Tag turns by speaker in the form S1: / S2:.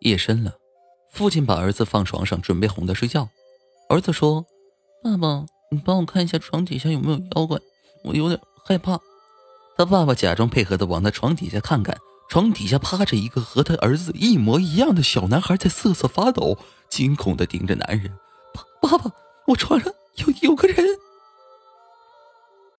S1: 夜深了父亲把儿子放床上准备哄他睡觉。儿子说爸爸你帮我看一下床底下有没有妖怪我有点害怕。他爸爸假装配合的往他床底下看看床底下趴着一个和他儿子一模一样的小男孩在瑟瑟发抖惊恐的盯着男人。爸爸爸我床上有有个人